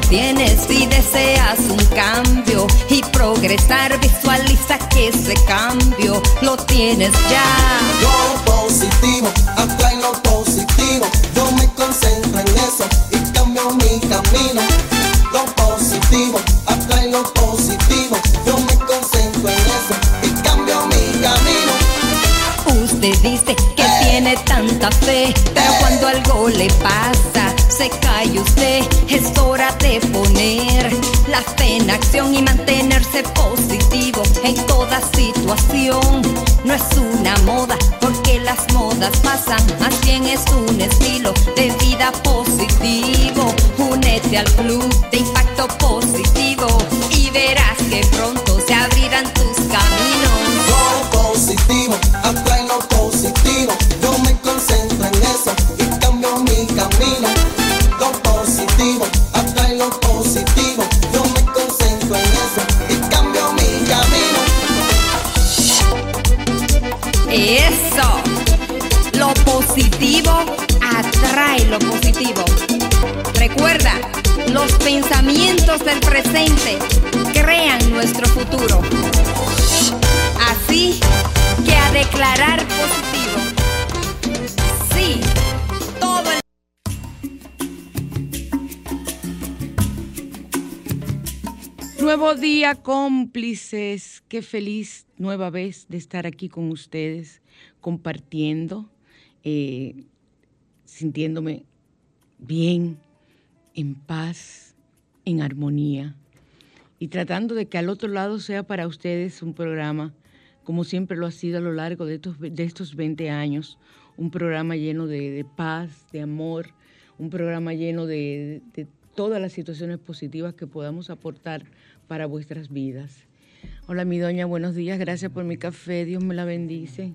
tienes y deseas un cambio y progresar, visualiza que ese cambio lo tienes ya. Yo positivo, atrae lo positivo, yo me concentro en eso y cambio mi camino. Lo positivo, atrae lo positivo, yo me concentro en eso y cambio mi camino. Usted dice que eh. tiene tanta fe, pero eh. cuando algo le pasa, se cae usted, eso acción y mantenerse positivo en toda situación. No es una moda, porque las modas pasan, más bien es un estilo de vida positivo. Únete al club cómplices, qué feliz nueva vez de estar aquí con ustedes, compartiendo, eh, sintiéndome bien, en paz, en armonía y tratando de que al otro lado sea para ustedes un programa, como siempre lo ha sido a lo largo de estos, de estos 20 años, un programa lleno de, paz, de amor, un programa lleno de todas las situaciones positivas que podamos aportar para vuestras vidas. Hola, mi doña, buenos días. Gracias por mi café. Dios me la bendice.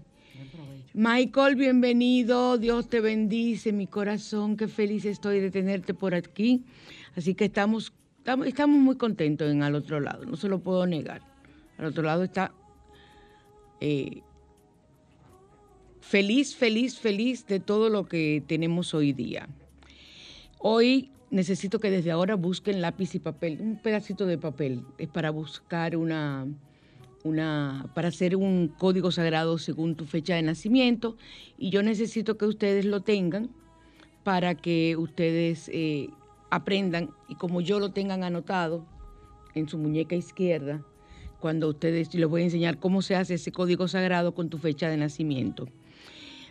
Michael, bienvenido. Dios te bendice, mi corazón. Qué feliz estoy de tenerte por aquí. Así que estamos, estamos, muy contentos en al otro lado. No se lo puedo negar. Al otro lado está eh, feliz, feliz, feliz de todo lo que tenemos hoy día. Hoy necesito que desde ahora busquen lápiz y papel, un pedacito de papel, es para buscar una, una, para hacer un código sagrado según tu fecha de nacimiento y yo necesito que ustedes lo tengan para que ustedes eh, aprendan y como yo lo tengan anotado en su muñeca izquierda, cuando ustedes, les voy a enseñar cómo se hace ese código sagrado con tu fecha de nacimiento.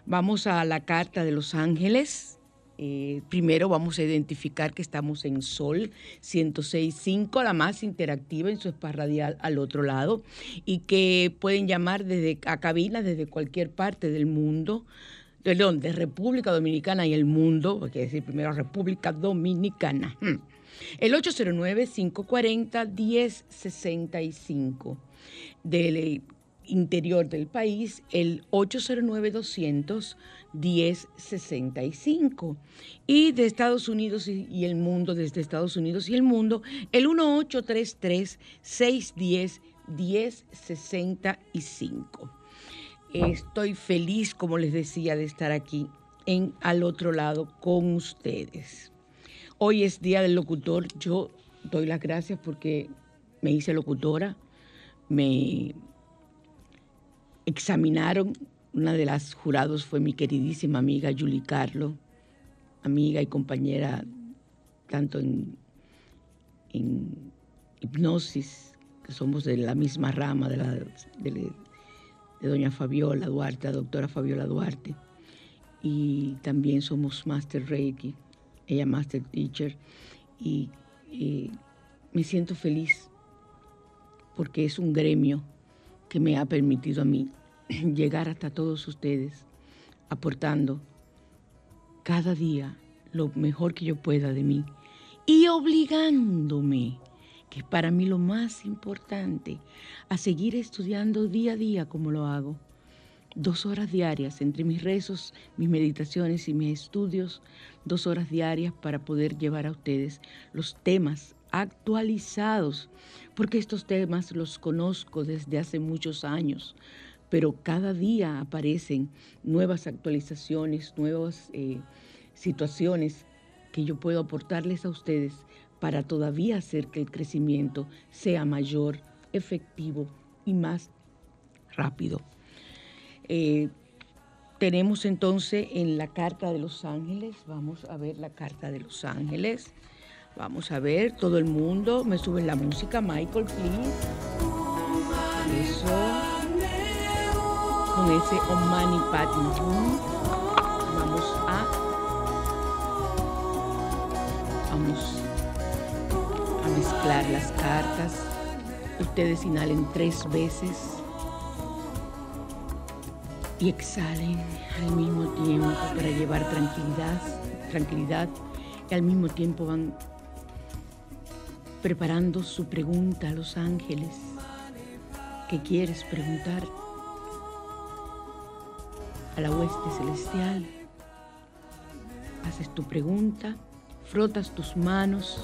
Vamos a la carta de los ángeles, eh, primero vamos a identificar que estamos en Sol 106.5, la más interactiva en su espacio radial al otro lado, y que pueden llamar desde a cabinas desde cualquier parte del mundo, perdón, de República Dominicana y el mundo, hay que decir primero República Dominicana. Hmm. El 809-540-1065 del interior del país, el 809-200. 1065. Y de Estados Unidos y, el mundo, desde Estados Unidos y el mundo, el 1833-610-1065. Estoy feliz, como les decía, de estar aquí en al otro lado con ustedes. Hoy es Día del Locutor. Yo doy las gracias porque me hice locutora, me examinaron, una de las jurados fue mi queridísima amiga Julie Carlo, amiga y compañera tanto en, hipnosis, que somos de la misma rama de, la, doña Fabiola Duarte, la doctora Fabiola Duarte, y también somos Master Reiki, ella Master Teacher, y me siento feliz porque es un gremio que me ha permitido a mí llegar hasta todos ustedes, aportando cada día lo mejor que yo pueda de mí y obligándome, que es para mí lo más importante, a seguir estudiando día a día como lo hago. Dos horas diarias entre mis rezos, mis meditaciones y mis estudios, dos horas diarias para poder llevar a ustedes los temas actualizados, porque estos temas los conozco desde hace muchos años, pero cada día aparecen nuevas actualizaciones, nuevas eh, situaciones que yo puedo aportarles a ustedes para todavía hacer que el crecimiento sea mayor, efectivo y más rápido. Eh, tenemos entonces en la carta de los ángeles, vamos a ver la carta de los ángeles. Vamos a ver, todo el mundo, me suben la música, Michael, please. Eso. Con ese Omani Padme Vamos a. Vamos a mezclar las cartas. Ustedes inhalen tres veces y exhalen al mismo tiempo para llevar tranquilidad, tranquilidad y al mismo tiempo van preparando su pregunta a los ángeles. ¿Qué quieres preguntar? A la hueste celestial. Haces tu pregunta, frotas tus manos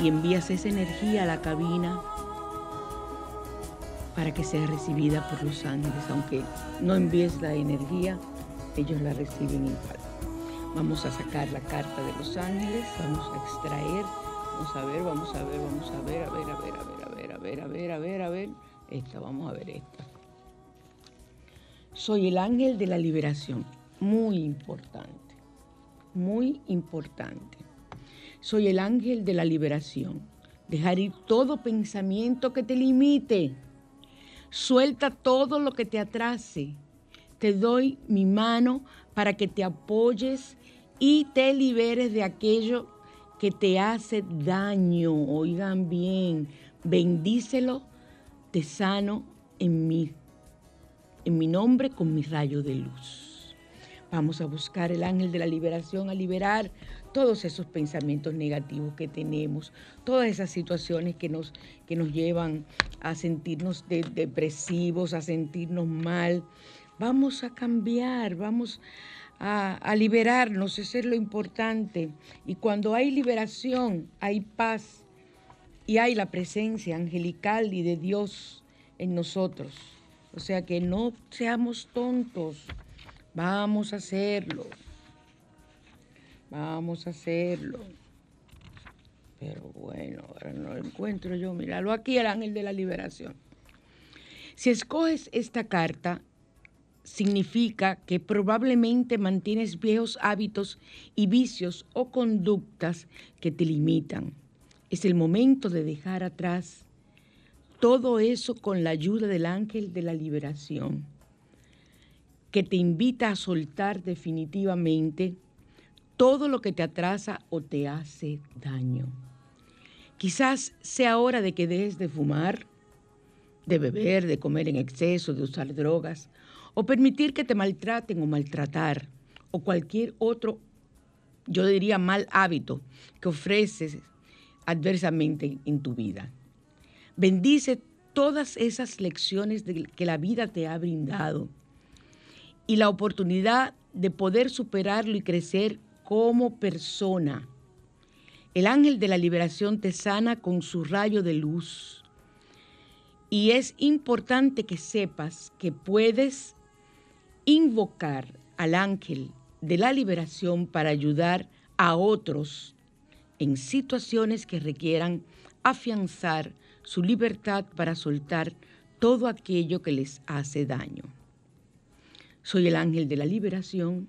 y envías esa energía a la cabina para que sea recibida por los ángeles. Aunque no envíes la energía, ellos la reciben igual. Vamos a sacar la carta de los ángeles, vamos a extraer Vamos a ver, vamos a ver, vamos a ver, a ver, a ver, a ver, a ver, a ver, a ver, a ver, a ver. Esta, vamos a ver esta. Soy el ángel de la liberación. Muy importante, muy importante. Soy el ángel de la liberación. Dejar ir todo pensamiento que te limite. Suelta todo lo que te atrase. Te doy mi mano para que te apoyes y te liberes de aquello que te hace daño, oigan bien, bendícelo, te sano en mí, en mi nombre con mi rayo de luz. Vamos a buscar el ángel de la liberación, a liberar todos esos pensamientos negativos que tenemos, todas esas situaciones que nos, que nos llevan a sentirnos depresivos, a sentirnos mal. Vamos a cambiar, vamos a a, liberarnos, eso es lo importante. Y cuando hay liberación, hay paz y hay la presencia angelical y de Dios en nosotros. O sea que no seamos tontos, vamos a hacerlo, vamos a hacerlo. Pero bueno, ahora no lo encuentro yo, míralo aquí, el ángel de la liberación. Si escoges esta carta, significa que probablemente mantienes viejos hábitos y vicios o conductas que te limitan. Es el momento de dejar atrás todo eso con la ayuda del ángel de la liberación, que te invita a soltar definitivamente todo lo que te atrasa o te hace daño. Quizás sea hora de que dejes de fumar, de beber, de comer en exceso, de usar drogas o permitir que te maltraten o maltratar, o cualquier otro, yo diría, mal hábito que ofreces adversamente en tu vida. Bendice todas esas lecciones que la vida te ha brindado y la oportunidad de poder superarlo y crecer como persona. El ángel de la liberación te sana con su rayo de luz. Y es importante que sepas que puedes invocar al ángel de la liberación para ayudar a otros en situaciones que requieran afianzar su libertad para soltar todo aquello que les hace daño. Soy el ángel de la liberación.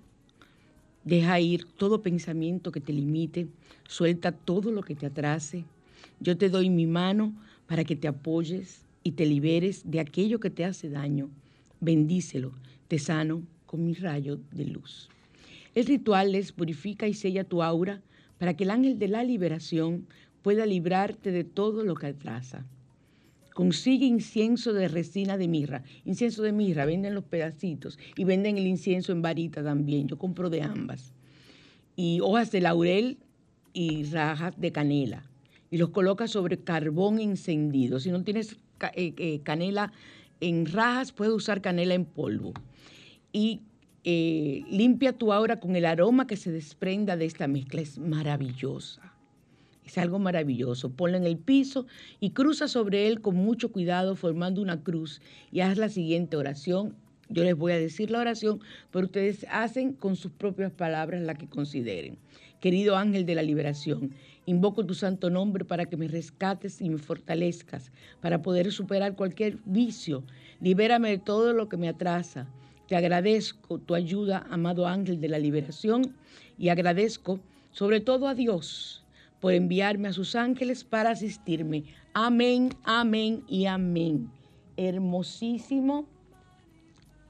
Deja ir todo pensamiento que te limite, suelta todo lo que te atrase. Yo te doy mi mano para que te apoyes y te liberes de aquello que te hace daño. Bendícelo, te sano con mi rayo de luz. El ritual les purifica y sella tu aura para que el ángel de la liberación pueda librarte de todo lo que atrasa. Consigue incienso de resina de mirra. Incienso de mirra, venden los pedacitos y venden el incienso en varita también. Yo compro de ambas. Y hojas de laurel y rajas de canela. Y los colocas sobre carbón encendido. Si no tienes eh, eh, canela en rajas, puedes usar canela en polvo. Y eh, limpia tu aura con el aroma que se desprenda de esta mezcla. Es maravillosa. Es algo maravilloso. Ponlo en el piso y cruza sobre él con mucho cuidado formando una cruz y haz la siguiente oración. Yo les voy a decir la oración, pero ustedes hacen con sus propias palabras la que consideren. Querido ángel de la liberación, invoco tu santo nombre para que me rescates y me fortalezcas, para poder superar cualquier vicio. Libérame de todo lo que me atrasa. Te agradezco tu ayuda, amado ángel de la liberación, y agradezco sobre todo a Dios por enviarme a sus ángeles para asistirme. Amén, amén y amén. Hermosísimo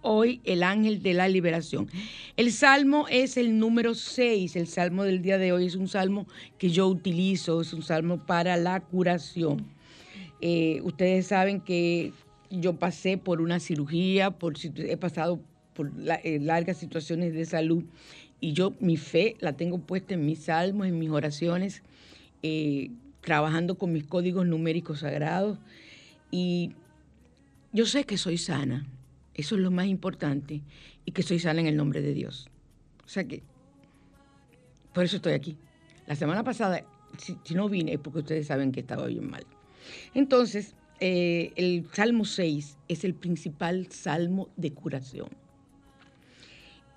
hoy el ángel de la liberación. El salmo es el número 6, el salmo del día de hoy es un salmo que yo utilizo, es un salmo para la curación. Eh, ustedes saben que yo pasé por una cirugía, por, he pasado por eh, largas situaciones de salud y yo mi fe la tengo puesta en mis salmos, en mis oraciones eh, trabajando con mis códigos numéricos sagrados y yo sé que soy sana, eso es lo más importante, y que soy sana en el nombre de Dios. O sea que, por eso estoy aquí. La semana pasada, si, no vine, es porque ustedes saben que estaba bien mal. Entonces, eh, el Salmo 6 es el principal salmo de curación.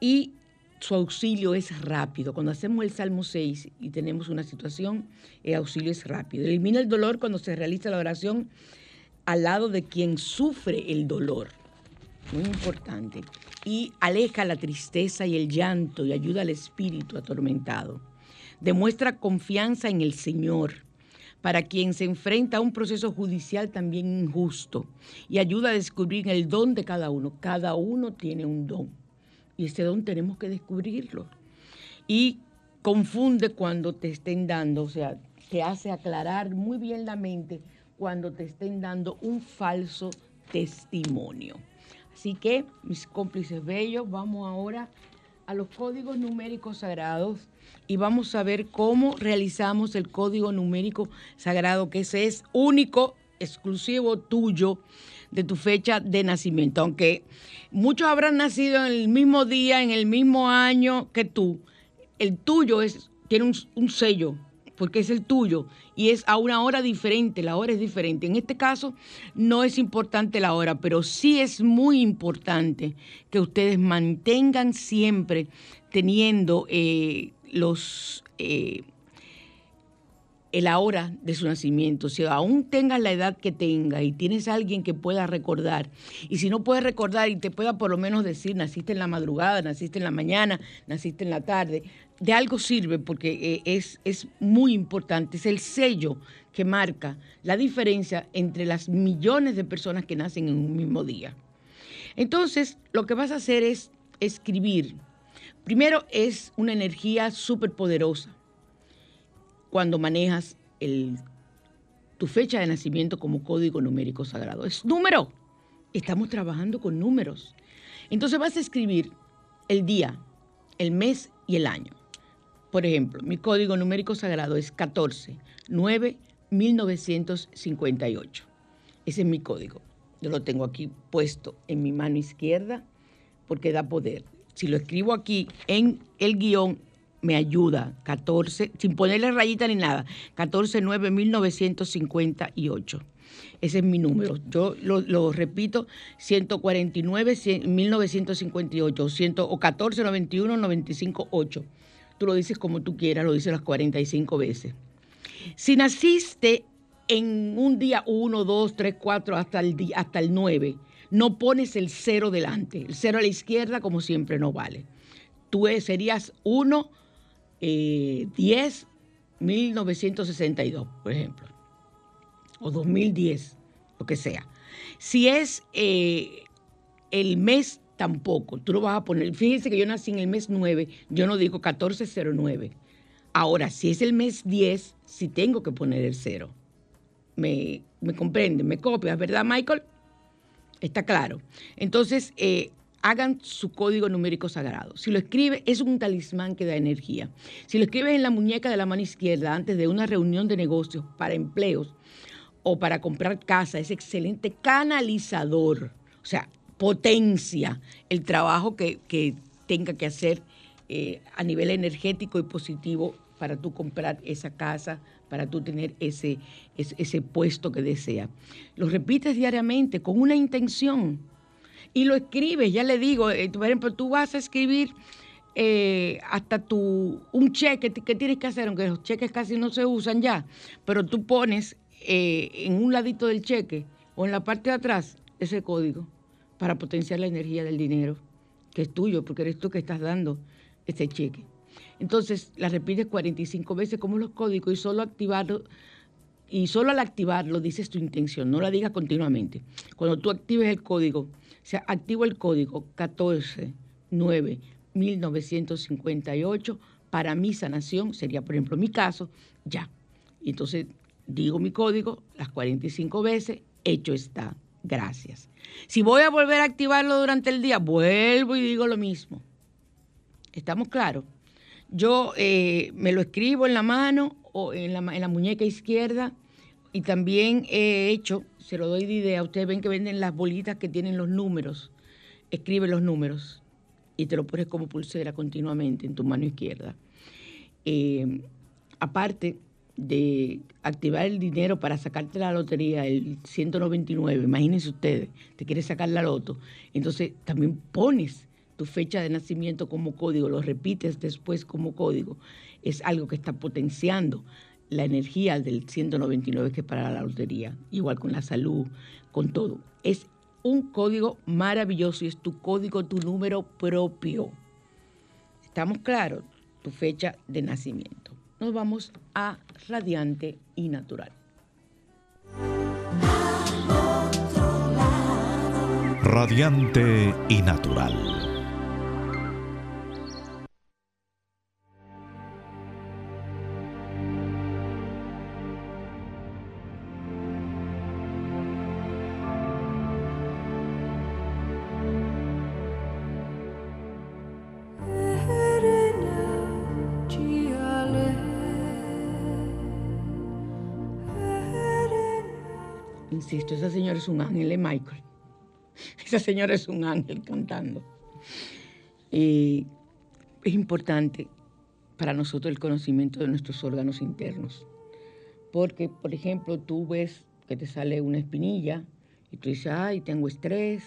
Y su auxilio es rápido. Cuando hacemos el Salmo 6 y tenemos una situación, el auxilio es rápido. Elimina el dolor cuando se realiza la oración al lado de quien sufre el dolor. Muy importante. Y aleja la tristeza y el llanto y ayuda al espíritu atormentado. Demuestra confianza en el Señor para quien se enfrenta a un proceso judicial también injusto y ayuda a descubrir el don de cada uno. Cada uno tiene un don y ese don tenemos que descubrirlo. Y confunde cuando te estén dando, o sea, te hace aclarar muy bien la mente cuando te estén dando un falso testimonio. Así que, mis cómplices bellos, vamos ahora a los códigos numéricos sagrados y vamos a ver cómo realizamos el código numérico sagrado, que ese es único, exclusivo tuyo de tu fecha de nacimiento, aunque muchos habrán nacido en el mismo día, en el mismo año que tú, el tuyo es, tiene un, sello, porque es el tuyo y es a una hora diferente, la hora es diferente. En este caso no es importante la hora, pero sí es muy importante que ustedes mantengan siempre teniendo eh, los... Eh, la hora de su nacimiento. Si aún tengas la edad que tenga y tienes alguien que pueda recordar, y si no puedes recordar y te pueda por lo menos decir, naciste en la madrugada, naciste en la mañana, naciste en la tarde, de algo sirve porque eh, es, es muy importante, es el sello que marca la diferencia entre las millones de personas que nacen en un mismo día. Entonces, lo que vas a hacer es escribir. Primero es una energía súper poderosa cuando manejas tu fecha de nacimiento como código numérico sagrado. Es número. Estamos trabajando con números. Entonces vas a escribir el día, el mes y el año. Por ejemplo, mi código numérico sagrado es 14 9 1958. Ese es mi código. Yo lo tengo aquí puesto en mi mano izquierda porque da poder. Si lo escribo aquí en el guion, me ayuda, 14, sin ponerle rayita ni nada, 14-9-1958. Ese es mi número. Yo lo, repito, 149 1958 o 14 91 95 8. Tú lo dices como tú quieras, lo dices las 45 veces. Si naciste en un día 1, 2, 3, 4, hasta el, día, hasta el 9, no pones el cero delante. El cero a la izquierda, como siempre, no vale. Tú serías 1, 10, 1962, por ejemplo. O 2010, lo que sea. Si es eh, el mes, tampoco. Tú lo vas a poner. Fíjense que yo nací en el mes 9, yo no digo 1409. Ahora, si es el mes 10, sí tengo que poner el cero. Me, me comprende, me copias, ¿verdad, Michael? Está claro. Entonces, eh, hagan su código numérico sagrado. Si lo escribe, es un talismán que da energía. Si lo escribes en la muñeca de la mano izquierda antes de una reunión de negocios para empleos o para comprar casa, es excelente canalizador. O sea, potencia el trabajo que, tenga que hacer eh, a nivel energético y positivo para tú comprar esa casa, para tú tener ese, ese, puesto que desea. Lo repites diariamente con una intención y lo escribes, ya le digo, eh, por ejemplo, tú vas a escribir eh, hasta tu, un cheque que tienes que hacer, aunque los cheques casi no se usan ya, pero tú pones eh, en un ladito del cheque o en la parte de atrás ese código para potenciar la energía del dinero, que es tuyo, porque eres tú que estás dando ese cheque. Entonces la repites 45 veces como los códigos y solo activarlo. Y solo al activarlo dices tu intención, no la digas continuamente. Cuando tú actives el código, sea, activo el código 149 1958 para mi sanación, sería por ejemplo mi caso, ya. Entonces digo mi código las 45 veces, hecho está, gracias. Si voy a volver a activarlo durante el día, vuelvo y digo lo mismo. ¿Estamos claros? Yo eh, me lo escribo en la mano o en la, muñeca izquierda y también he hecho, se lo doy de idea, ustedes ven que venden las bolitas que tienen los números, escribe los números y te lo pones como pulsera continuamente en tu mano izquierda. Eh, aparte de activar el dinero para sacarte la lotería, el 199, imagínense ustedes, te quieres sacar la loto, entonces también pones tu fecha de nacimiento como código, lo repites después como código, es algo que está potenciando la energía del 199 que es para la lotería, igual con la salud, con todo. Es un código maravilloso y es tu código, tu número propio. ¿Estamos claros? Tu fecha de nacimiento. Nos vamos a radiante y natural. Radiante y natural. Señora es un ángel, es Michael. Esa señora es un ángel cantando. es importante para nosotros el conocimiento de nuestros órganos internos. Porque, por ejemplo, tú ves que te sale una espinilla y tú dices, ay, tengo estrés,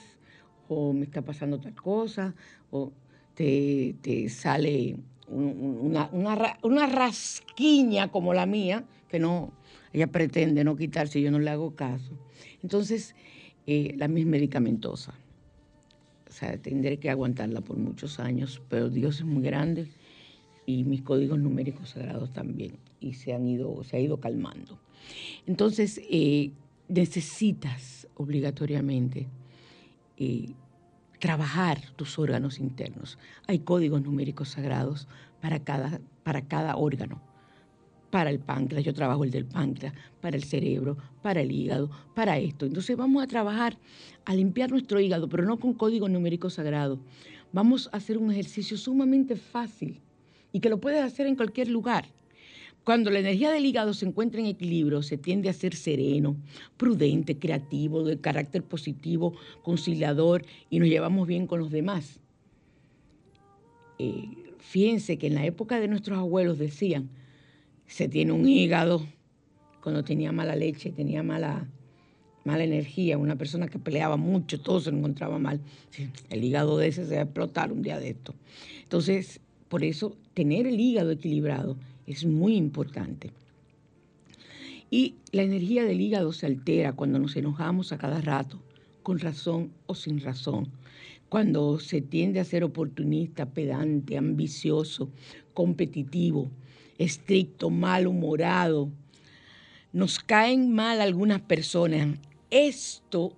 o me está pasando tal cosa, o te, sale una, una rasquiña como la mía, que no, ella pretende no quitarse, yo no le hago caso. Entonces, eh, la misma medicamentosa. O sea, tendré que aguantarla por muchos años, pero Dios es muy grande y mis códigos numéricos sagrados también, y se han ido, se ha ido calmando. Entonces, eh, necesitas obligatoriamente eh, trabajar tus órganos internos. Hay códigos numéricos sagrados para cada, para cada órgano para el páncreas, yo trabajo el del páncreas, para el cerebro, para el hígado, para esto. Entonces vamos a trabajar a limpiar nuestro hígado, pero no con código numérico sagrado. Vamos a hacer un ejercicio sumamente fácil y que lo puedes hacer en cualquier lugar. Cuando la energía del hígado se encuentra en equilibrio, se tiende a ser sereno, prudente, creativo, de carácter positivo, conciliador y nos llevamos bien con los demás. Eh, fíjense que en la época de nuestros abuelos decían, se tiene un hígado, cuando tenía mala leche, tenía mala, mala energía, una persona que peleaba mucho, todo se lo encontraba mal. El hígado de ese se va a explotar un día de esto. Entonces, por eso tener el hígado equilibrado es muy importante. Y la energía del hígado se altera cuando nos enojamos a cada rato, con razón o sin razón. Cuando se tiende a ser oportunista, pedante, ambicioso, competitivo, estricto, malhumorado. Nos caen mal algunas personas. Esto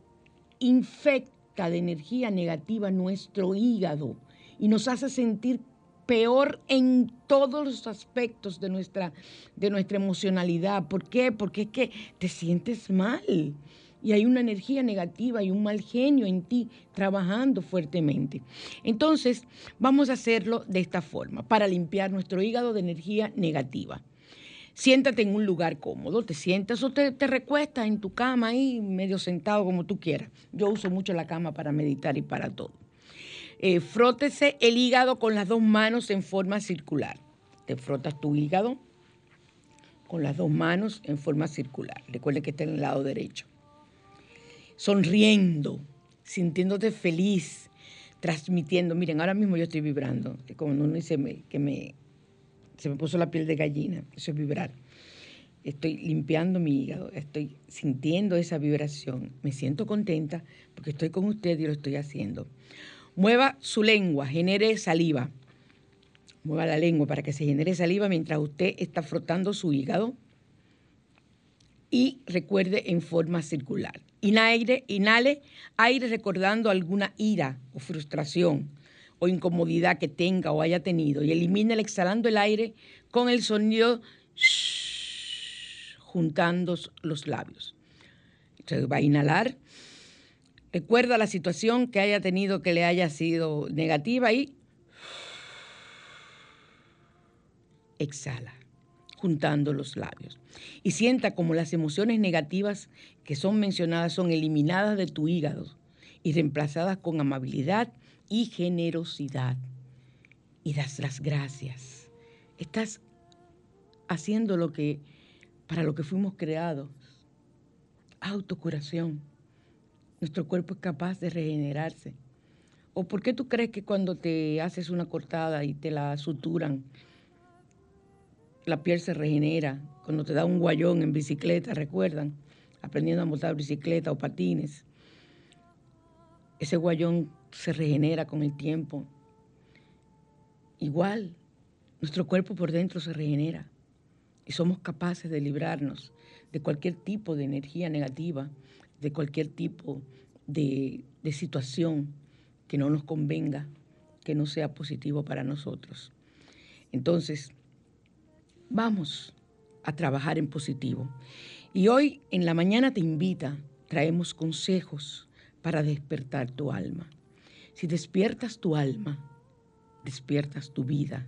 infecta de energía negativa nuestro hígado y nos hace sentir peor en todos los aspectos de nuestra, de nuestra emocionalidad. ¿Por qué? Porque es que te sientes mal y hay una energía negativa y un mal genio en ti trabajando fuertemente. Entonces, vamos a hacerlo de esta forma, para limpiar nuestro hígado de energía negativa. Siéntate en un lugar cómodo, te sientas o te, recuestas en tu cama ahí, medio sentado como tú quieras. Yo uso mucho la cama para meditar y para todo. Eh, frótese el hígado con las dos manos en forma circular. Te frotas tu hígado con las dos manos en forma circular. Recuerde que está en el lado derecho. Sonriendo, sintiéndote feliz, transmitiendo. Miren, ahora mismo yo estoy vibrando. Como no dice que me se me puso la piel de gallina, eso es vibrar. Estoy limpiando mi hígado, estoy sintiendo esa vibración, me siento contenta porque estoy con usted y lo estoy haciendo. Mueva su lengua, genere saliva. Mueva la lengua para que se genere saliva mientras usted está frotando su hígado. Y recuerde en forma circular. Inhale, inhale aire recordando alguna ira o frustración o incomodidad que tenga o haya tenido y elimina el exhalando el aire con el sonido juntando los labios. Entonces va a inhalar. Recuerda la situación que haya tenido que le haya sido negativa y exhala, juntando los labios. Y sienta como las emociones negativas que son mencionadas son eliminadas de tu hígado y reemplazadas con amabilidad y generosidad y das las gracias. Estás haciendo lo que para lo que fuimos creados. Autocuración. Nuestro cuerpo es capaz de regenerarse. ¿O por qué tú crees que cuando te haces una cortada y te la suturan, la piel se regenera? Cuando te da un guayón en bicicleta, ¿recuerdan? Aprendiendo a montar bicicleta o patines. Ese guayón se regenera con el tiempo. Igual, nuestro cuerpo por dentro se regenera y somos capaces de librarnos de cualquier tipo de energía negativa, de cualquier tipo de, de situación que no nos convenga, que no sea positivo para nosotros. Entonces, vamos a trabajar en positivo. Y hoy en la mañana te invita, traemos consejos para despertar tu alma. Si despiertas tu alma, despiertas tu vida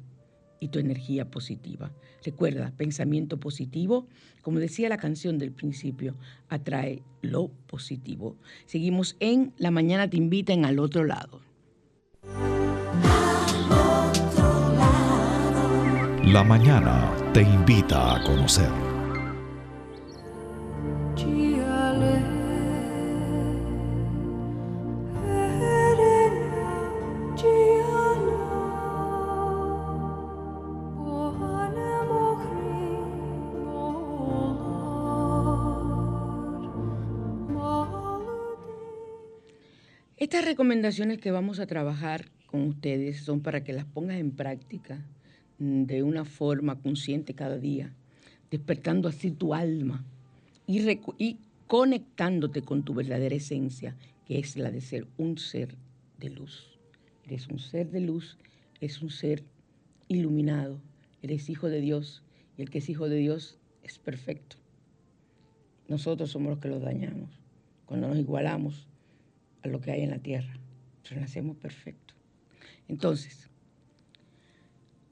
y tu energía positiva. Recuerda, pensamiento positivo, como decía la canción del principio, atrae lo positivo. Seguimos en La Mañana te invita en Al otro lado. La mañana te invita a conocer. Estas recomendaciones que vamos a trabajar con ustedes son para que las pongas en práctica mm, de una forma consciente cada día, despertando así tu alma y, y conectándote con tu verdadera esencia, que es la de ser un ser de luz. Eres un ser de luz, eres un ser iluminado, eres hijo de Dios y el que es hijo de Dios es perfecto. Nosotros somos los que lo dañamos. Cuando nos igualamos a lo que hay en la tierra. Renacemos perfecto. Entonces,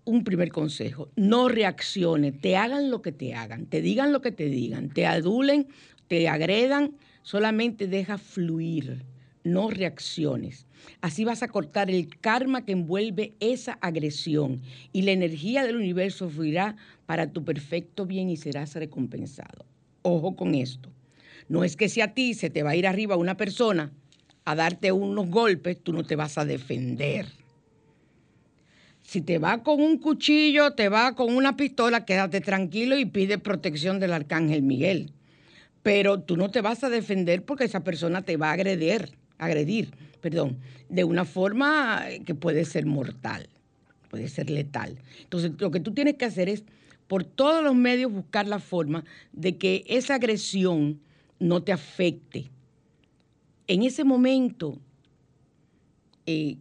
un primer consejo, no reaccione, te hagan lo que te hagan, te digan lo que te digan, te adulen, te agredan, solamente deja fluir, no reacciones. Así vas a cortar el karma que envuelve esa agresión y la energía del universo fluirá para tu perfecto bien y serás recompensado. Ojo con esto. No es que si a ti se te va a ir arriba una persona, a darte unos golpes, tú no te vas a defender. Si te va con un cuchillo, te va con una pistola, quédate tranquilo y pide protección del arcángel Miguel. Pero tú no te vas a defender porque esa persona te va a agredir, agredir, perdón, de una forma que puede ser mortal, puede ser letal. Entonces, lo que tú tienes que hacer es por todos los medios buscar la forma de que esa agresión no te afecte. En ese momento, eh,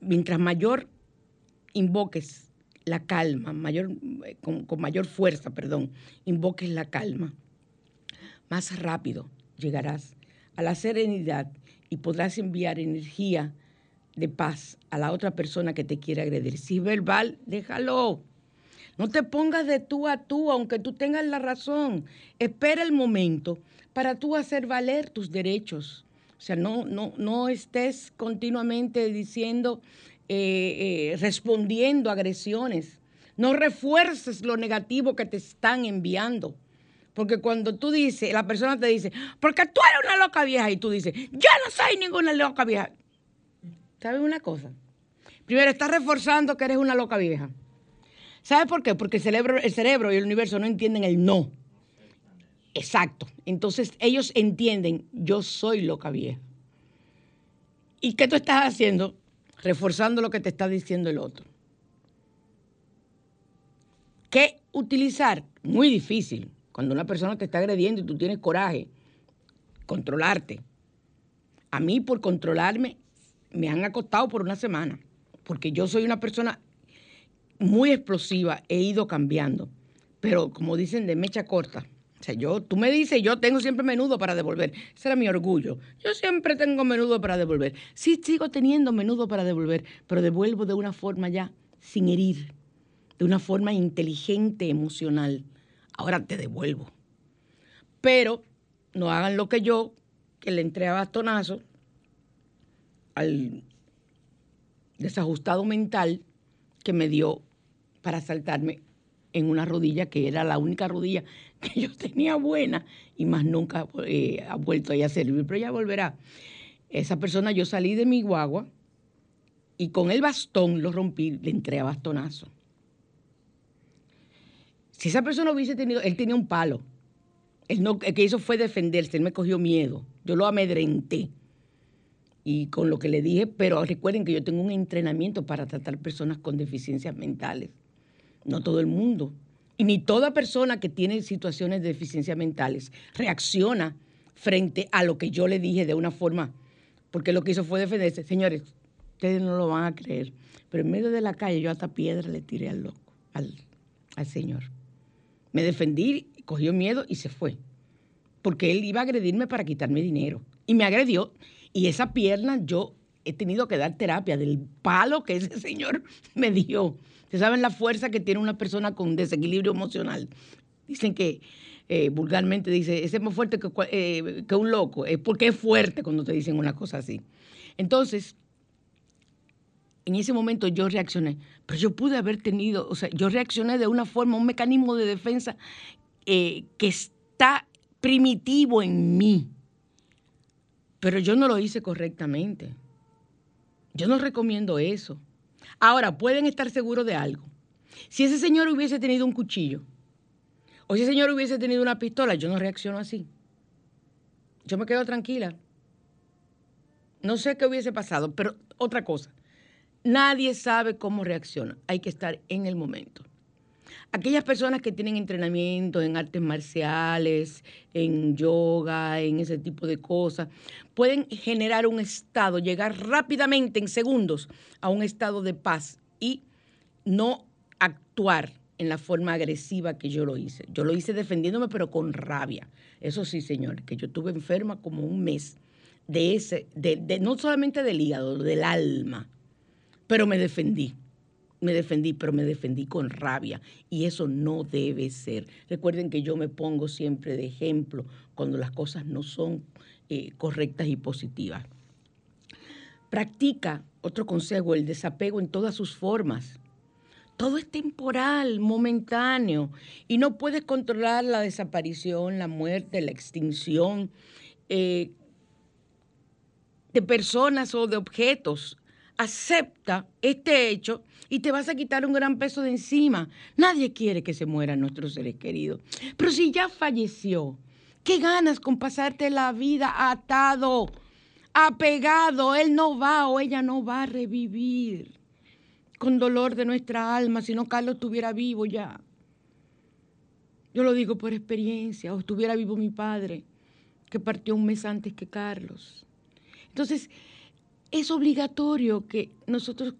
mientras mayor invoques la calma, mayor, eh, con, con mayor fuerza, perdón, invoques la calma, más rápido llegarás a la serenidad y podrás enviar energía de paz a la otra persona que te quiere agredir. Si es verbal, déjalo. No te pongas de tú a tú, aunque tú tengas la razón. Espera el momento para tú hacer valer tus derechos. O sea, no, no, no estés continuamente diciendo, eh, eh, respondiendo agresiones. No refuerces lo negativo que te están enviando. Porque cuando tú dices, la persona te dice, porque tú eres una loca vieja, y tú dices, yo no soy ninguna loca vieja. ¿Sabes una cosa? Primero, estás reforzando que eres una loca vieja. ¿Sabes por qué? Porque el cerebro, el cerebro y el universo no entienden el no. Exacto. Entonces ellos entienden, yo soy loca vieja. ¿Y qué tú estás haciendo? Reforzando lo que te está diciendo el otro. ¿Qué utilizar? Muy difícil. Cuando una persona te está agrediendo y tú tienes coraje, controlarte. A mí por controlarme me han acostado por una semana, porque yo soy una persona muy explosiva, he ido cambiando, pero como dicen de mecha corta. Yo, tú me dices, yo tengo siempre menudo para devolver. Ese era mi orgullo. Yo siempre tengo menudo para devolver. Sí, sigo teniendo menudo para devolver, pero devuelvo de una forma ya sin herir, de una forma inteligente, emocional. Ahora te devuelvo. Pero no hagan lo que yo, que le entré a bastonazo al desajustado mental que me dio para saltarme en una rodilla que era la única rodilla que yo tenía buena y más nunca eh, ha vuelto a servir, pero ya volverá. Esa persona, yo salí de mi guagua y con el bastón lo rompí, le entré a bastonazo. Si esa persona hubiese tenido, él tenía un palo. Él no, que hizo fue defenderse, él me cogió miedo. Yo lo amedrenté. Y con lo que le dije, pero recuerden que yo tengo un entrenamiento para tratar personas con deficiencias mentales. No todo el mundo y ni toda persona que tiene situaciones de deficiencia mentales reacciona frente a lo que yo le dije de una forma, porque lo que hizo fue defenderse. Señores, ustedes no lo van a creer, pero en medio de la calle yo hasta piedra le tiré al loco, al, al señor. Me defendí, cogió miedo y se fue, porque él iba a agredirme para quitarme dinero. Y me agredió, y esa pierna yo he tenido que dar terapia del palo que ese señor me dio. Ustedes saben la fuerza que tiene una persona con desequilibrio emocional. Dicen que, eh, vulgarmente dice, ese es más fuerte que, eh, que un loco. Es porque es fuerte cuando te dicen una cosa así. Entonces, en ese momento yo reaccioné, pero yo pude haber tenido, o sea, yo reaccioné de una forma, un mecanismo de defensa eh, que está primitivo en mí, pero yo no lo hice correctamente. Yo no recomiendo eso. Ahora, pueden estar seguros de algo. Si ese señor hubiese tenido un cuchillo, o si ese señor hubiese tenido una pistola, yo no reacciono así. Yo me quedo tranquila. No sé qué hubiese pasado, pero otra cosa. Nadie sabe cómo reacciona. Hay que estar en el momento. Aquellas personas que tienen entrenamiento en artes marciales, en yoga, en ese tipo de cosas, pueden generar un estado, llegar rápidamente en segundos a un estado de paz y no actuar en la forma agresiva que yo lo hice. Yo lo hice defendiéndome, pero con rabia. Eso sí, señor, que yo estuve enferma como un mes de ese, de, no solamente del hígado, del alma, pero me defendí me defendí, pero me defendí con rabia y eso no debe ser. Recuerden que yo me pongo siempre de ejemplo cuando las cosas no son eh, correctas y positivas. Practica, otro consejo, el desapego en todas sus formas. Todo es temporal, momentáneo, y no puedes controlar la desaparición, la muerte, la extinción eh, de personas o de objetos acepta este hecho y te vas a quitar un gran peso de encima. Nadie quiere que se mueran nuestros seres queridos. Pero si ya falleció, ¿qué ganas con pasarte la vida atado, apegado? Él no va o ella no va a revivir con dolor de nuestra alma si no Carlos estuviera vivo ya. Yo lo digo por experiencia, o estuviera vivo mi padre, que partió un mes antes que Carlos. Entonces, es obligatorio que nosotros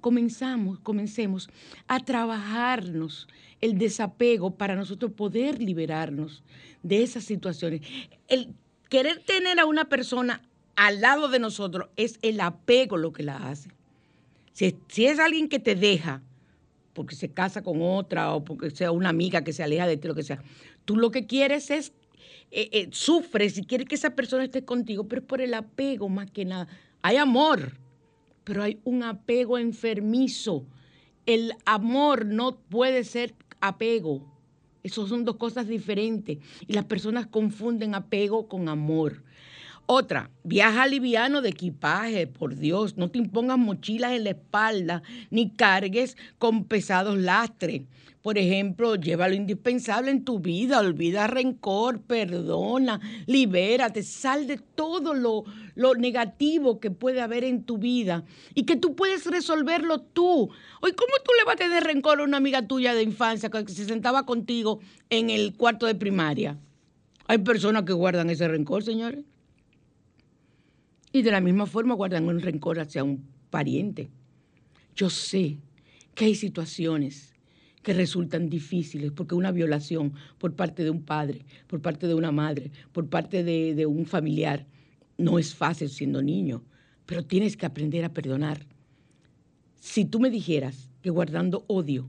comenzamos, comencemos a trabajarnos el desapego para nosotros poder liberarnos de esas situaciones. El querer tener a una persona al lado de nosotros es el apego lo que la hace. Si, es alguien que te deja porque se casa con otra o porque sea una amiga que se aleja de ti, lo que sea, tú lo que quieres es, eh, eh, sufres y quieres que esa persona esté contigo, pero es por el apego más que nada hay amor, pero hay un apego enfermizo. El amor no puede ser apego. Esas son dos cosas diferentes. Y las personas confunden apego con amor. Otra, viaja liviano de equipaje, por Dios, no te impongas mochilas en la espalda ni cargues con pesados lastres. Por ejemplo, lleva lo indispensable en tu vida, olvida rencor, perdona, libérate, sal de todo lo, lo negativo que puede haber en tu vida y que tú puedes resolverlo tú. Hoy, ¿cómo tú le vas a tener rencor a una amiga tuya de infancia que se sentaba contigo en el cuarto de primaria? Hay personas que guardan ese rencor, señores. Y de la misma forma guardan un rencor hacia un pariente. Yo sé que hay situaciones que resultan difíciles, porque una violación por parte de un padre, por parte de una madre, por parte de, un familiar, no es fácil siendo niño, pero tienes que aprender a perdonar. Si tú me dijeras que guardando odio,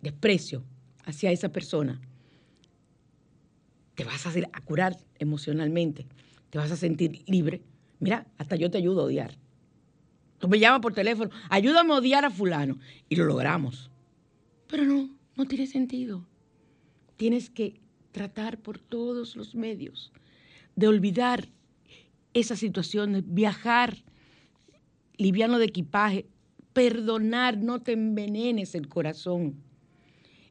desprecio hacia esa persona, te vas a, hacer, a curar emocionalmente, te vas a sentir libre, mira, hasta yo te ayudo a odiar. Tú me llamas por teléfono, ayúdame a odiar a fulano. Y lo logramos. Pero no, no tiene sentido. Tienes que tratar por todos los medios de olvidar esas situaciones, viajar liviano de equipaje, perdonar, no te envenenes el corazón.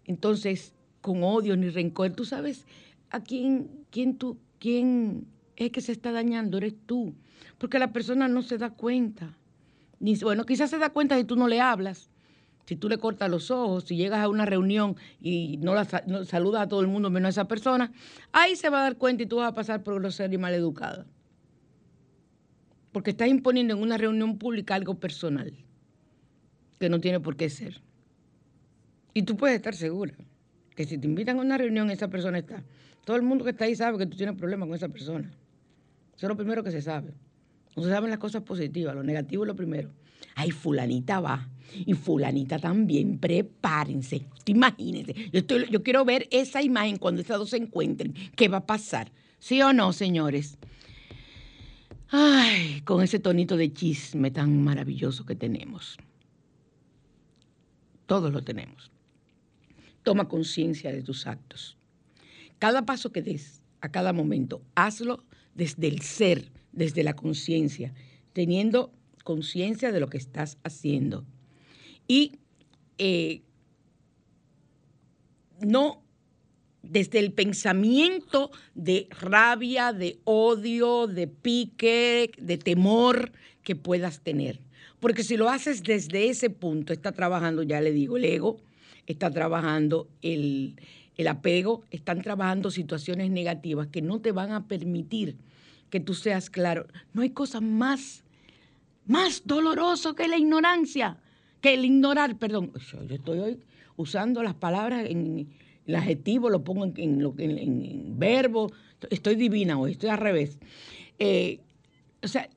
Entonces, con odio ni rencor, tú sabes a quién, quién tú, quién es que se está dañando, eres tú. Porque la persona no se da cuenta. Bueno, quizás se da cuenta si tú no le hablas, si tú le cortas los ojos, si llegas a una reunión y no, la, saludas a todo el mundo menos a esa persona, ahí se va a dar cuenta y tú vas a pasar por grosera y maleducada. Porque estás imponiendo en una reunión pública algo personal, que no tiene por qué ser. Y tú puedes estar segura que si te invitan a una reunión, esa persona está. Todo el mundo que está ahí sabe que tú tienes problemas con esa persona. Eso es lo primero que se sabe. No se saben las cosas positivas, lo negativo es lo primero. Ay, fulanita va. Y fulanita también, prepárense. Imagínense. Yo, yo quiero ver esa imagen cuando estas dos se encuentren. ¿Qué va a pasar? ¿Sí o no, señores? Ay, con ese tonito de chisme tan maravilloso que tenemos. Todos lo tenemos. Toma conciencia de tus actos. Cada paso que des, a cada momento, hazlo desde el ser, desde la conciencia, teniendo conciencia de lo que estás haciendo. Y eh, no desde el pensamiento de rabia, de odio, de pique, de temor que puedas tener. Porque si lo haces desde ese punto, está trabajando, ya le digo, el ego, está trabajando el, el apego, están trabajando situaciones negativas que no te van a permitir que tú seas claro. No hay cosa más más doloroso que la ignorancia, que el ignorar, perdón. Yo estoy hoy usando las palabras en el adjetivo, lo pongo en, verbo, estoy divina hoy, estoy al revés. Eh, o sea,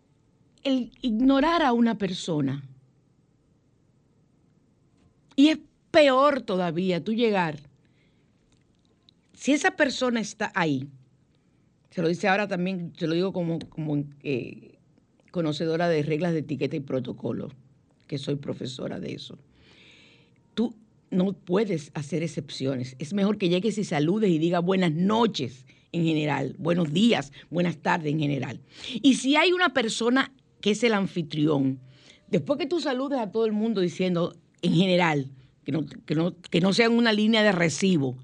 el ignorar a una persona. Y es peor todavía tú llegar. Si esa persona está ahí, se lo dice ahora también, se lo digo como, eh, conocedora de reglas de etiqueta y protocolo, que soy profesora de eso. Tú no puedes hacer excepciones. Es mejor que llegues y saludes y digas buenas noches en general, buenos días, buenas tardes en general. Y si hay una persona que es el anfitrión, Después que tú saludes a todo el mundo diciendo, en general, que no, que no, que no sea una línea de recibo,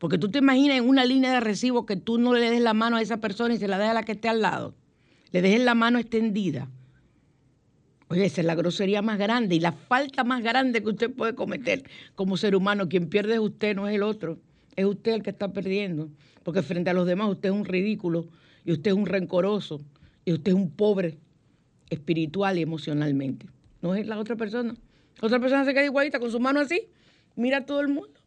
porque tú te imaginas en una línea de recibo que tú no le des la mano a esa persona y se la des a la que esté al lado. Le dejes la mano extendida. Oye, esa es la grosería más grande y la falta más grande que usted puede cometer como ser humano. Quien pierde es usted, no es el otro. Es usted el que está perdiendo. Porque frente a los demás usted es un ridículo y usted es un rencoroso y usted es un pobre espiritual y emocionalmente. No es la otra persona. Otra persona se queda igualita con su mano así, mira a todo el mundo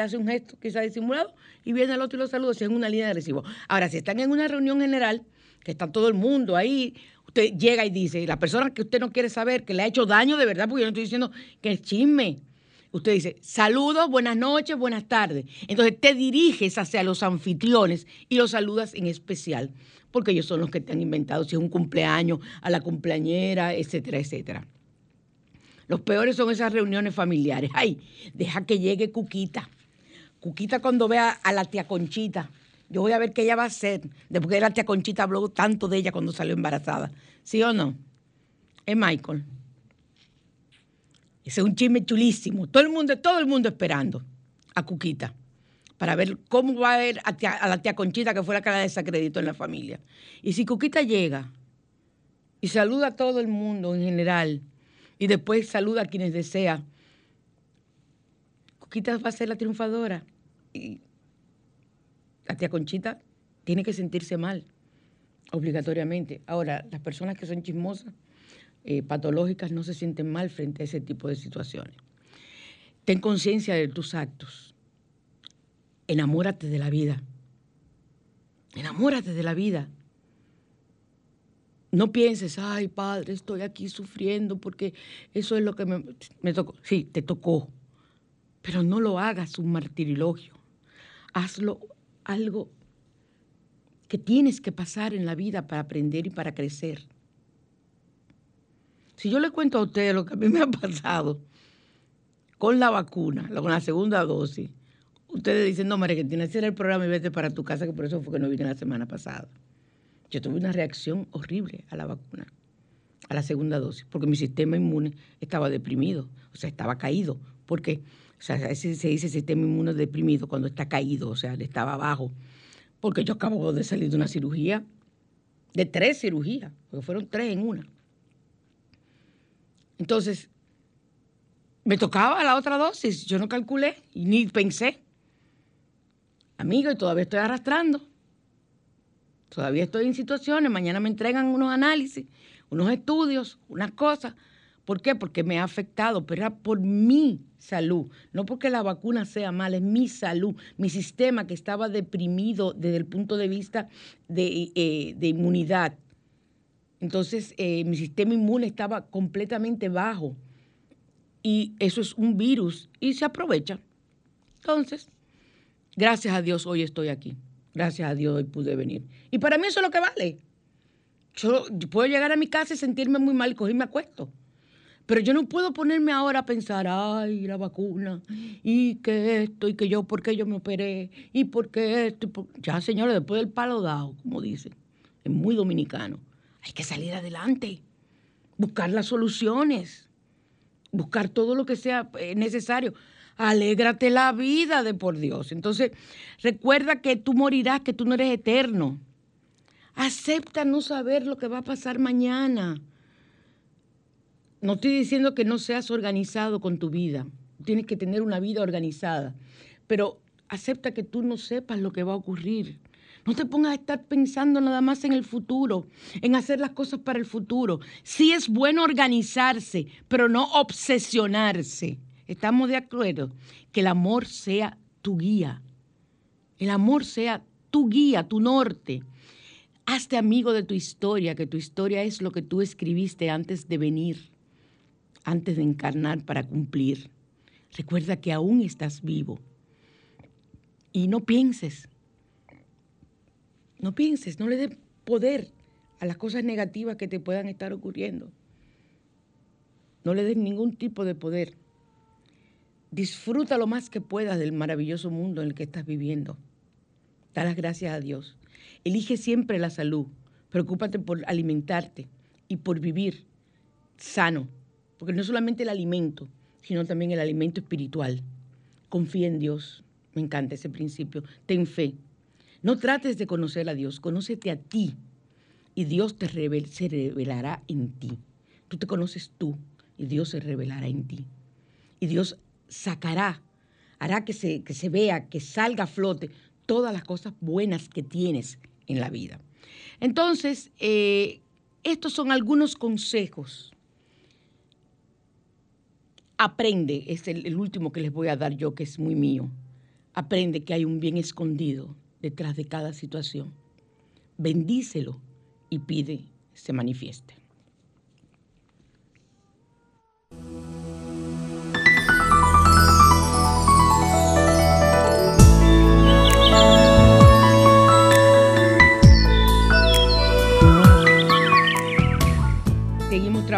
hace un gesto quizá disimulado y viene el otro y lo saluda, si es una línea de recibo. Ahora, si están en una reunión general, que está todo el mundo ahí, usted llega y dice, la persona que usted no quiere saber, que le ha hecho daño de verdad, porque yo no estoy diciendo que es chisme. Usted dice, saludos, buenas noches, buenas tardes. Entonces te diriges hacia los anfitriones y los saludas en especial, porque ellos son los que te han inventado, si es un cumpleaños, a la cumpleañera, etcétera, etcétera. Los peores son esas reuniones familiares. Ay, deja que llegue Cuquita. Cuquita cuando vea a la tía Conchita, yo voy a ver qué ella va a hacer, después que la tía Conchita habló tanto de ella cuando salió embarazada. ¿Sí o no? Es Michael. Ese es un chisme chulísimo. Todo el mundo, todo el mundo esperando a Cuquita para ver cómo va a ver a, la tía Conchita, que fue la que la desacreditó en la familia. Y si Cuquita llega y saluda a todo el mundo en general, y después saluda a quienes desea, Conchita va a ser la triunfadora. Y la tía Conchita tiene que sentirse mal, obligatoriamente. Ahora, las personas que son chismosas, eh, patológicas, no se sienten mal frente a ese tipo de situaciones. Ten conciencia de tus actos. Enamórate de la vida. Enamórate de la vida. No pienses, ay, padre, estoy aquí sufriendo porque eso es lo que me, me tocó. Sí, te tocó pero no lo hagas un martirilogio. Hazlo algo que tienes que pasar en la vida para aprender y para crecer. Si yo le cuento a ustedes lo que a mí me ha pasado con la vacuna, con la segunda dosis, ustedes dicen, no, María, que hacer el programa y vete para tu casa, que por eso fue que no vine la semana pasada. Yo tuve una reacción horrible a la vacuna, a la segunda dosis, porque mi sistema inmune estaba deprimido, o sea, estaba caído. ¿Por qué? O sea, se dice sistema inmunodeprimido cuando está caído, o sea, le estaba abajo. Porque yo acabo de salir de una cirugía, de tres cirugías, porque fueron tres en una. Entonces, me tocaba la otra dosis, yo no calculé ni pensé. Amigo, y todavía estoy arrastrando. Todavía estoy en situaciones, mañana me entregan unos análisis, unos estudios, unas cosas. ¿Por qué? Porque me ha afectado, pero era por mi salud, no porque la vacuna sea mala, es mi salud, mi sistema que estaba deprimido desde el punto de vista de, eh, inmunidad. Entonces, eh, mi sistema inmune estaba completamente bajo y eso es un virus y se aprovecha. Entonces, gracias a Dios hoy estoy aquí. Gracias a Dios hoy pude venir. Y para mí eso es lo que vale. Yo, puedo llegar a mi casa y sentirme muy mal y cogerme acuesto. Pero yo no puedo ponerme ahora a pensar, ay, la vacuna, y que esto, y que yo, ¿por qué yo me operé? Y por qué esto. Ya, señores, después del palo dado, como dicen, es muy dominicano. Hay que salir adelante, buscar las soluciones, buscar todo lo que sea eh, necesario. Alégrate la vida de por Dios. Entonces, recuerda que tú morirás, que tú no eres eterno. Acepta no saber lo que va a pasar mañana. No estoy diciendo que no seas organizado con tu vida. Tienes que tener una vida organizada. Pero acepta que tú no sepas lo que va a ocurrir. No te pongas a estar pensando nada más en el futuro, en hacer las cosas para el futuro. Sí es bueno organizarse, pero no obsesionarse. Estamos de acuerdo. Que el amor sea tu guía. El amor sea tu guía, tu norte. Hazte amigo de tu historia, que tu historia es lo que tú escribiste antes de venir antes de encarnar para cumplir. Recuerda que aún estás vivo. Y no pienses, no pienses, no le des poder a las cosas negativas que te puedan estar ocurriendo. No le des ningún tipo de poder. Disfruta lo más que puedas del maravilloso mundo en el que estás viviendo. Da las gracias a Dios. Elige siempre la salud. Preocúpate por alimentarte y por vivir sano, porque no solamente el alimento, sino también el alimento espiritual. Confía en Dios, me encanta ese principio, ten fe. No trates de conocer a Dios, conócete a ti y Dios te se revelará en ti. Tú te conoces tú y Dios se revelará en ti. Y Dios sacará, hará que se, que se vea, que salga a flote todas las cosas buenas que tienes en la vida. Entonces, eh, estos son algunos consejos. Aprende, es el, último que les voy a dar yo, que es muy mío. Aprende que hay un bien escondido detrás de cada situación. Bendícelo y pide se manifieste.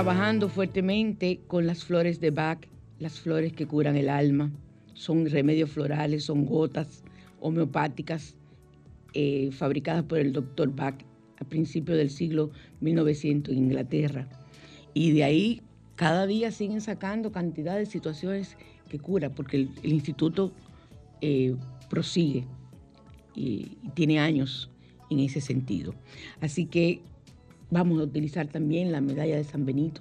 Trabajando fuertemente con las flores de Bach, las flores que curan el alma. Son remedios florales, son gotas homeopáticas eh, fabricadas por el doctor Bach a principios del siglo 1900 en Inglaterra. Y de ahí cada día siguen sacando cantidad de situaciones que cura, porque el, instituto eh, prosigue y tiene años en ese sentido. Así que Vamos a utilizar también la medalla de San Benito,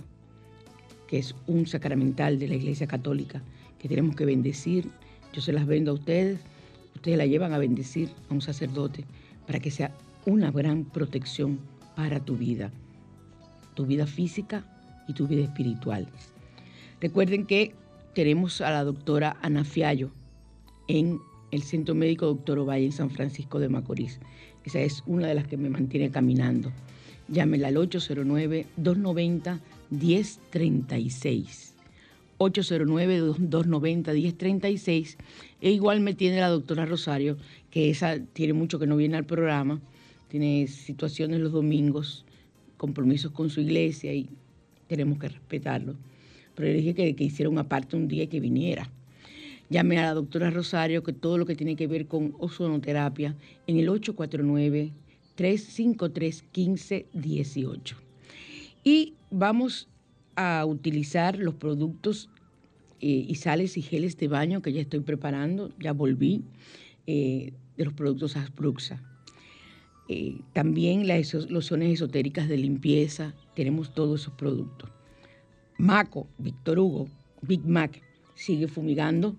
que es un sacramental de la Iglesia Católica que tenemos que bendecir. Yo se las vendo a ustedes, ustedes la llevan a bendecir a un sacerdote para que sea una gran protección para tu vida, tu vida física y tu vida espiritual. Recuerden que tenemos a la doctora Ana Fiallo en el Centro Médico Doctor Ovalle en San Francisco de Macorís. Esa es una de las que me mantiene caminando. Llámela al 809-290-1036. 809-290-1036. E igual me tiene la doctora Rosario, que esa tiene mucho que no viene al programa, tiene situaciones los domingos, compromisos con su iglesia y tenemos que respetarlo. Pero le dije que, que hiciera una parte un día y que viniera. Llame a la doctora Rosario, que todo lo que tiene que ver con ozonoterapia, en el 849 353 1518. Y vamos a utilizar los productos eh, y sales y geles de baño que ya estoy preparando, ya volví, eh, de los productos Aspruxa. Eh, también las lociones esotéricas de limpieza, tenemos todos esos productos. Maco, Víctor Hugo, Big Mac, sigue fumigando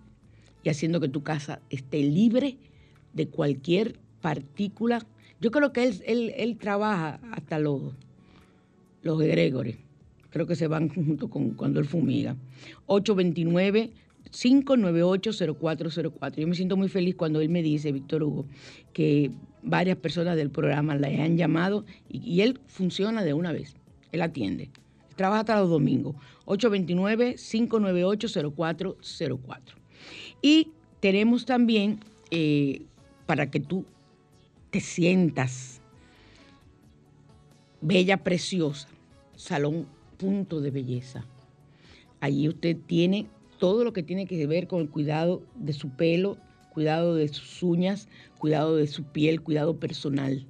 y haciendo que tu casa esté libre de cualquier partícula yo creo que él, él, trabaja hasta los, los egregores. Creo que se van junto con cuando él fumiga. 829 598-0404. Yo me siento muy feliz cuando él me dice, Víctor Hugo, que varias personas del programa le han llamado y, él funciona de una vez. Él atiende. Trabaja hasta los domingos. 829-598-0404. Y tenemos también, eh, para que tú te sientas bella, preciosa, salón punto de belleza. Allí usted tiene todo lo que tiene que ver con el cuidado de su pelo, cuidado de sus uñas, cuidado de su piel, cuidado personal.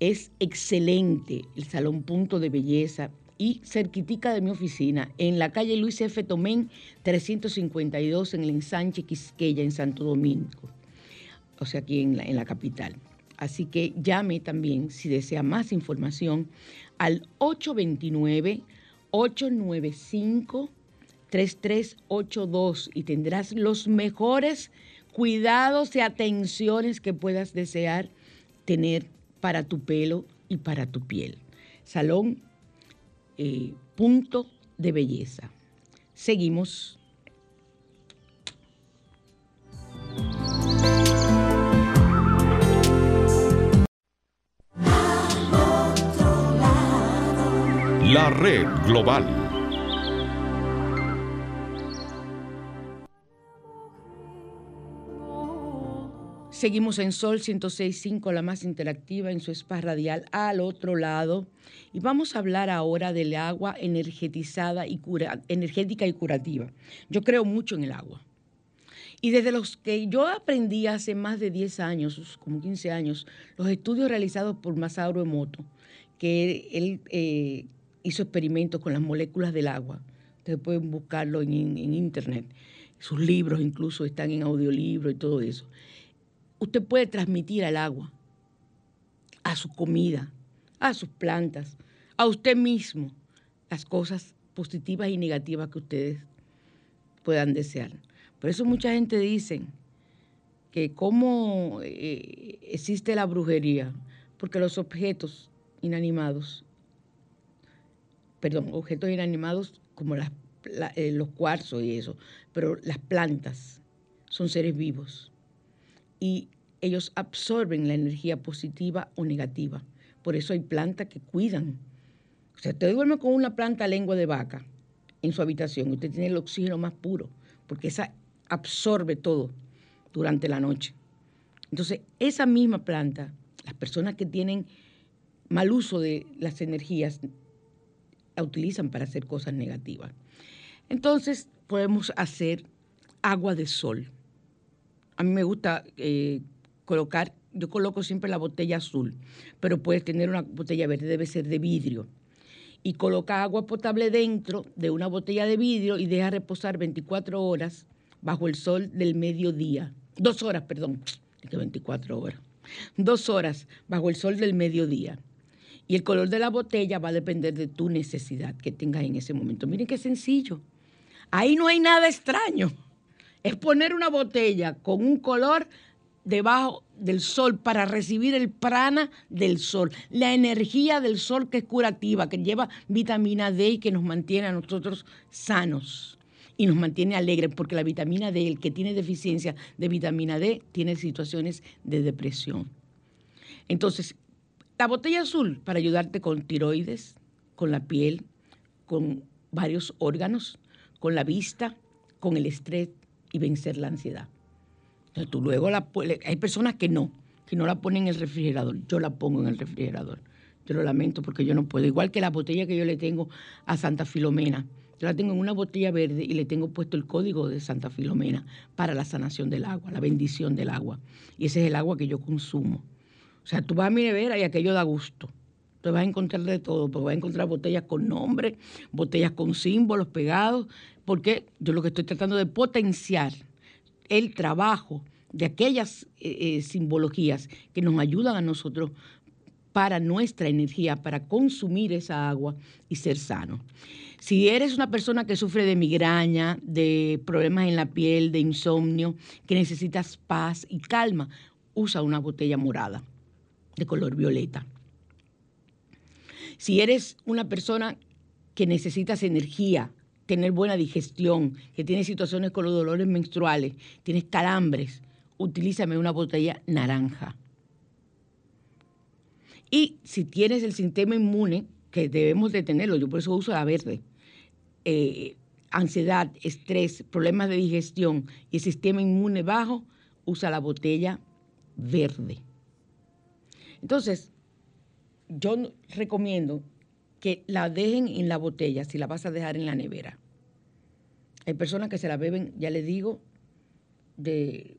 Es excelente el salón punto de belleza y cerquitica de mi oficina, en la calle Luis F. Tomén, 352, en el ensanche Quisqueya, en Santo Domingo, o sea, aquí en la, en la capital. Así que llame también si desea más información al 829-895-3382 y tendrás los mejores cuidados y atenciones que puedas desear tener para tu pelo y para tu piel. Salón eh, Punto de Belleza. Seguimos La red global. Seguimos en Sol 106.5, la más interactiva en su spa radial al otro lado. Y vamos a hablar ahora del agua energetizada y cura, energética y curativa. Yo creo mucho en el agua. Y desde los que yo aprendí hace más de 10 años, como 15 años, los estudios realizados por Masaru Emoto, que él eh, hizo experimentos con las moléculas del agua. Ustedes pueden buscarlo en, internet. Sus libros incluso están en audiolibro y todo eso. Usted puede transmitir al agua, a su comida, a sus plantas, a usted mismo, las cosas positivas y negativas que ustedes puedan desear. Por eso mucha gente dice que cómo eh, existe la brujería, porque los objetos inanimados, perdón, objetos inanimados como eh, los cuarzos y eso, pero las plantas son seres vivos y ellos absorben la energía positiva o negativa. Por eso hay plantas que cuidan. O sea, usted duerme con una planta lengua de vaca en su habitación, usted tiene el oxígeno más puro, porque esa absorbe todo durante la noche. Entonces, esa misma planta, las personas que tienen mal uso de las energías, la utilizan para hacer cosas negativas. Entonces, podemos hacer agua de sol. A mí me gusta eh, colocar, yo coloco siempre la botella azul, pero puedes tener una botella verde, debe ser de vidrio. Y coloca agua potable dentro de una botella de vidrio y deja reposar 24 horas bajo el sol del mediodía. Dos horas, perdón, de 24 horas. Dos horas bajo el sol del mediodía. Y el color de la botella va a depender de tu necesidad que tengas en ese momento. Miren qué sencillo. Ahí no hay nada extraño. Es poner una botella con un color debajo del sol para recibir el prana del sol, la energía del sol que es curativa, que lleva vitamina D y que nos mantiene a nosotros sanos y nos mantiene alegres, porque la vitamina D, el que tiene deficiencia de vitamina D, tiene situaciones de depresión. Entonces, la botella azul para ayudarte con tiroides, con la piel, con varios órganos, con la vista, con el estrés y vencer la ansiedad. Tú luego la hay personas que no, que no la ponen en el refrigerador. Yo la pongo en el refrigerador. Yo lo lamento porque yo no puedo. Igual que la botella que yo le tengo a Santa Filomena. Yo la tengo en una botella verde y le tengo puesto el código de Santa Filomena para la sanación del agua, la bendición del agua. Y ese es el agua que yo consumo. O sea, tú vas a mi nevera y aquello da gusto. Te vas a encontrar de todo, porque vas a encontrar botellas con nombre, botellas con símbolos pegados, porque yo lo que estoy tratando de potenciar el trabajo de aquellas eh, eh, simbologías que nos ayudan a nosotros para nuestra energía, para consumir esa agua y ser sano. Si eres una persona que sufre de migraña, de problemas en la piel, de insomnio, que necesitas paz y calma, usa una botella morada de color violeta. Si eres una persona que necesitas energía, tener buena digestión, que tienes situaciones con los dolores menstruales, tienes calambres, utilízame una botella naranja. Y si tienes el sistema inmune, que debemos de tenerlo, yo por eso uso la verde, eh, ansiedad, estrés, problemas de digestión y el sistema inmune bajo, usa la botella verde. Entonces, yo recomiendo que la dejen en la botella si la vas a dejar en la nevera. Hay personas que se la beben, ya les digo, de,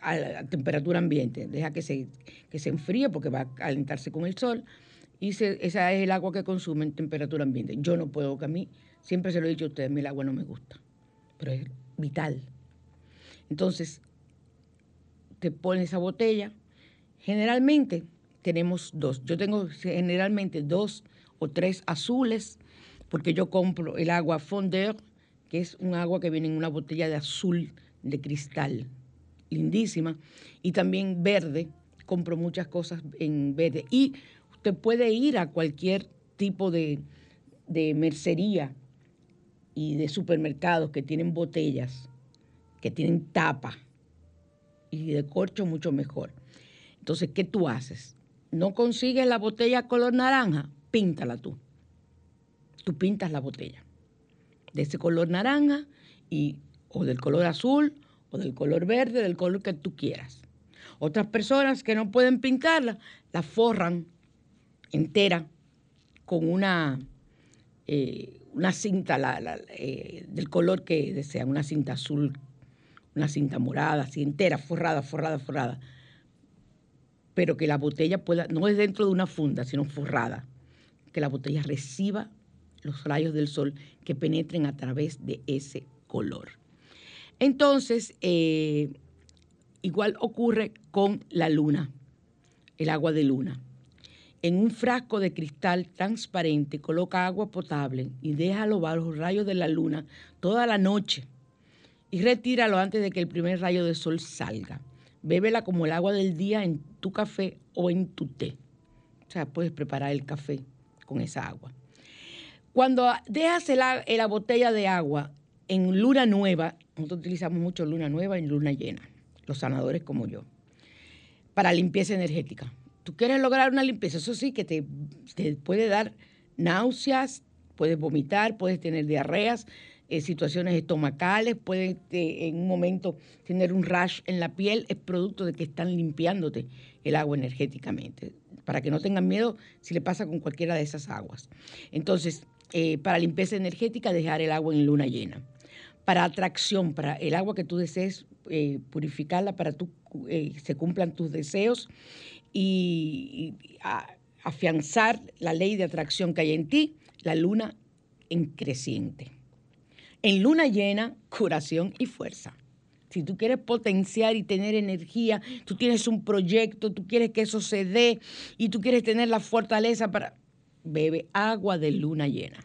a, temperatura ambiente. Deja que se, que se enfríe porque va a calentarse con el sol y esa es el agua que consume en temperatura ambiente. Yo no puedo, que a mí, siempre se lo he dicho a ustedes, el agua no me gusta, pero es vital. Entonces, te pones esa botella. Generalmente tenemos dos. Yo tengo generalmente dos o tres azules, porque yo compro el agua Fondeur, que es un agua que viene en una botella de azul de cristal, lindísima, y también verde. Compro muchas cosas en verde. Y Usted puede ir a cualquier tipo de, mercería y de supermercados que tienen botellas, que tienen tapa y de corcho mucho mejor. Entonces, ¿qué tú haces? ¿No consigues la botella color naranja? Píntala tú. Tú pintas la botella de ese color naranja y, o del color azul o del color verde, del color que tú quieras. Otras personas que no pueden pintarla, la forran entera con una, eh, una cinta eh, del color que desean, una cinta azul, una cinta morada, así entera, forrada, forrada, forrada. Pero que la botella pueda, no es dentro de una funda, sino forrada. que la botella reciba los rayos del sol que penetren a través de ese color. Entonces, eh, igual ocurre con la luna, el agua de luna. En un frasco de cristal transparente coloca agua potable y déjalo bajo los rayos de la luna toda la noche y retíralo antes de que el primer rayo de sol salga. Bébela como el agua del día en tu café o en tu té. O sea, puedes preparar el café con esa agua. Cuando dejas la, la botella de agua en luna nueva, nosotros utilizamos mucho luna nueva y luna llena, los sanadores como yo, para limpieza energética. Tú quieres lograr una limpieza, eso sí, que te, te puede dar náuseas, puedes vomitar, puedes tener diarreas, eh, situaciones estomacales, puedes eh, en un momento tener un rash en la piel, es producto de que están limpiándote el agua energéticamente, para que no tengan miedo si le pasa con cualquiera de esas aguas. Entonces, eh, para limpieza energética, dejar el agua en luna llena. Para atracción, para el agua que tú desees eh, purificarla, para que se cumplan tus deseos y, afianzar la ley de atracción que hay en ti, la luna en creciente. En luna llena, curación y fuerza. Si tú quieres potenciar y tener energía, tú tienes un proyecto, tú quieres que eso se dé y tú quieres tener la fortaleza para bebe agua de luna llena.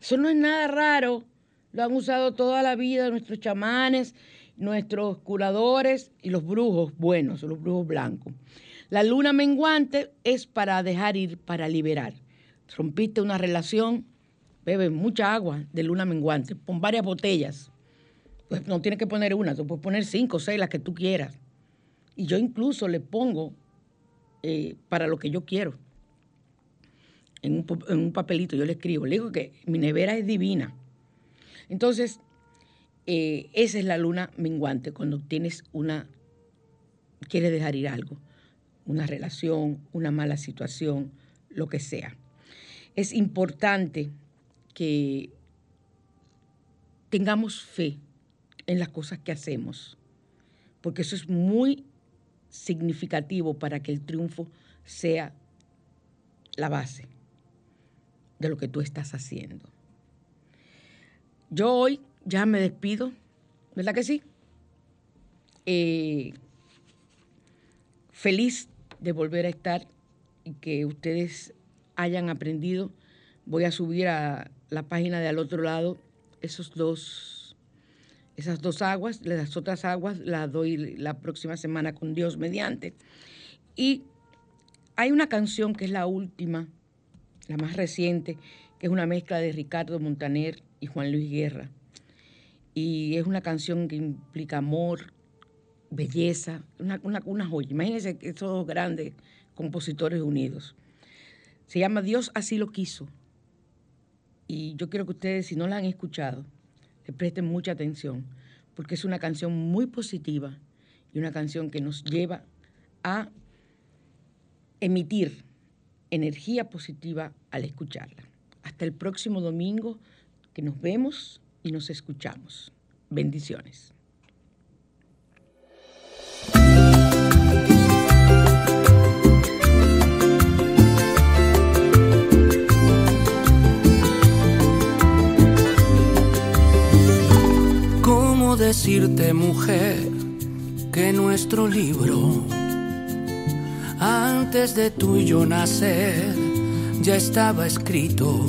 Eso no es nada raro. Lo han usado toda la vida nuestros chamanes, nuestros curadores y los brujos buenos, los brujos blancos. La luna menguante es para dejar ir, para liberar. Rompiste una relación, bebe mucha agua de luna menguante, pon varias botellas. Pues no tienes que poner una, tú puedes poner cinco seis, las que tú quieras. Y yo incluso le pongo eh, para lo que yo quiero en un, papelito, yo le escribo, le digo que mi nevera es divina. Entonces, eh, esa es la luna menguante, cuando tienes una, quieres dejar ir algo, una relación, una mala situación, lo que sea. Es importante que tengamos fe en las cosas que hacemos, porque eso es muy significativo para que el triunfo sea la base de lo que tú estás haciendo. Yo hoy ya me despido, ¿verdad que sí? Eh, feliz de volver a estar y que ustedes hayan aprendido. Voy a subir a la página de al otro lado esos dos, esas dos aguas, las otras aguas las doy la próxima semana con Dios mediante. Y hay una canción que es la última la más reciente, que es una mezcla de Ricardo Montaner y Juan Luis Guerra. Y es una canción que implica amor, belleza, una, una, joya. Imagínense esos grandes compositores unidos. Se llama Dios así lo quiso. Y yo quiero que ustedes, si no la han escuchado, le presten mucha atención, porque es una canción muy positiva y una canción que nos lleva a emitir energía positiva al escucharla. Hasta el próximo domingo que nos vemos y nos escuchamos. Bendiciones. ¿Cómo decirte, mujer, que nuestro libro antes de tú y yo nacer, ya estaba escrito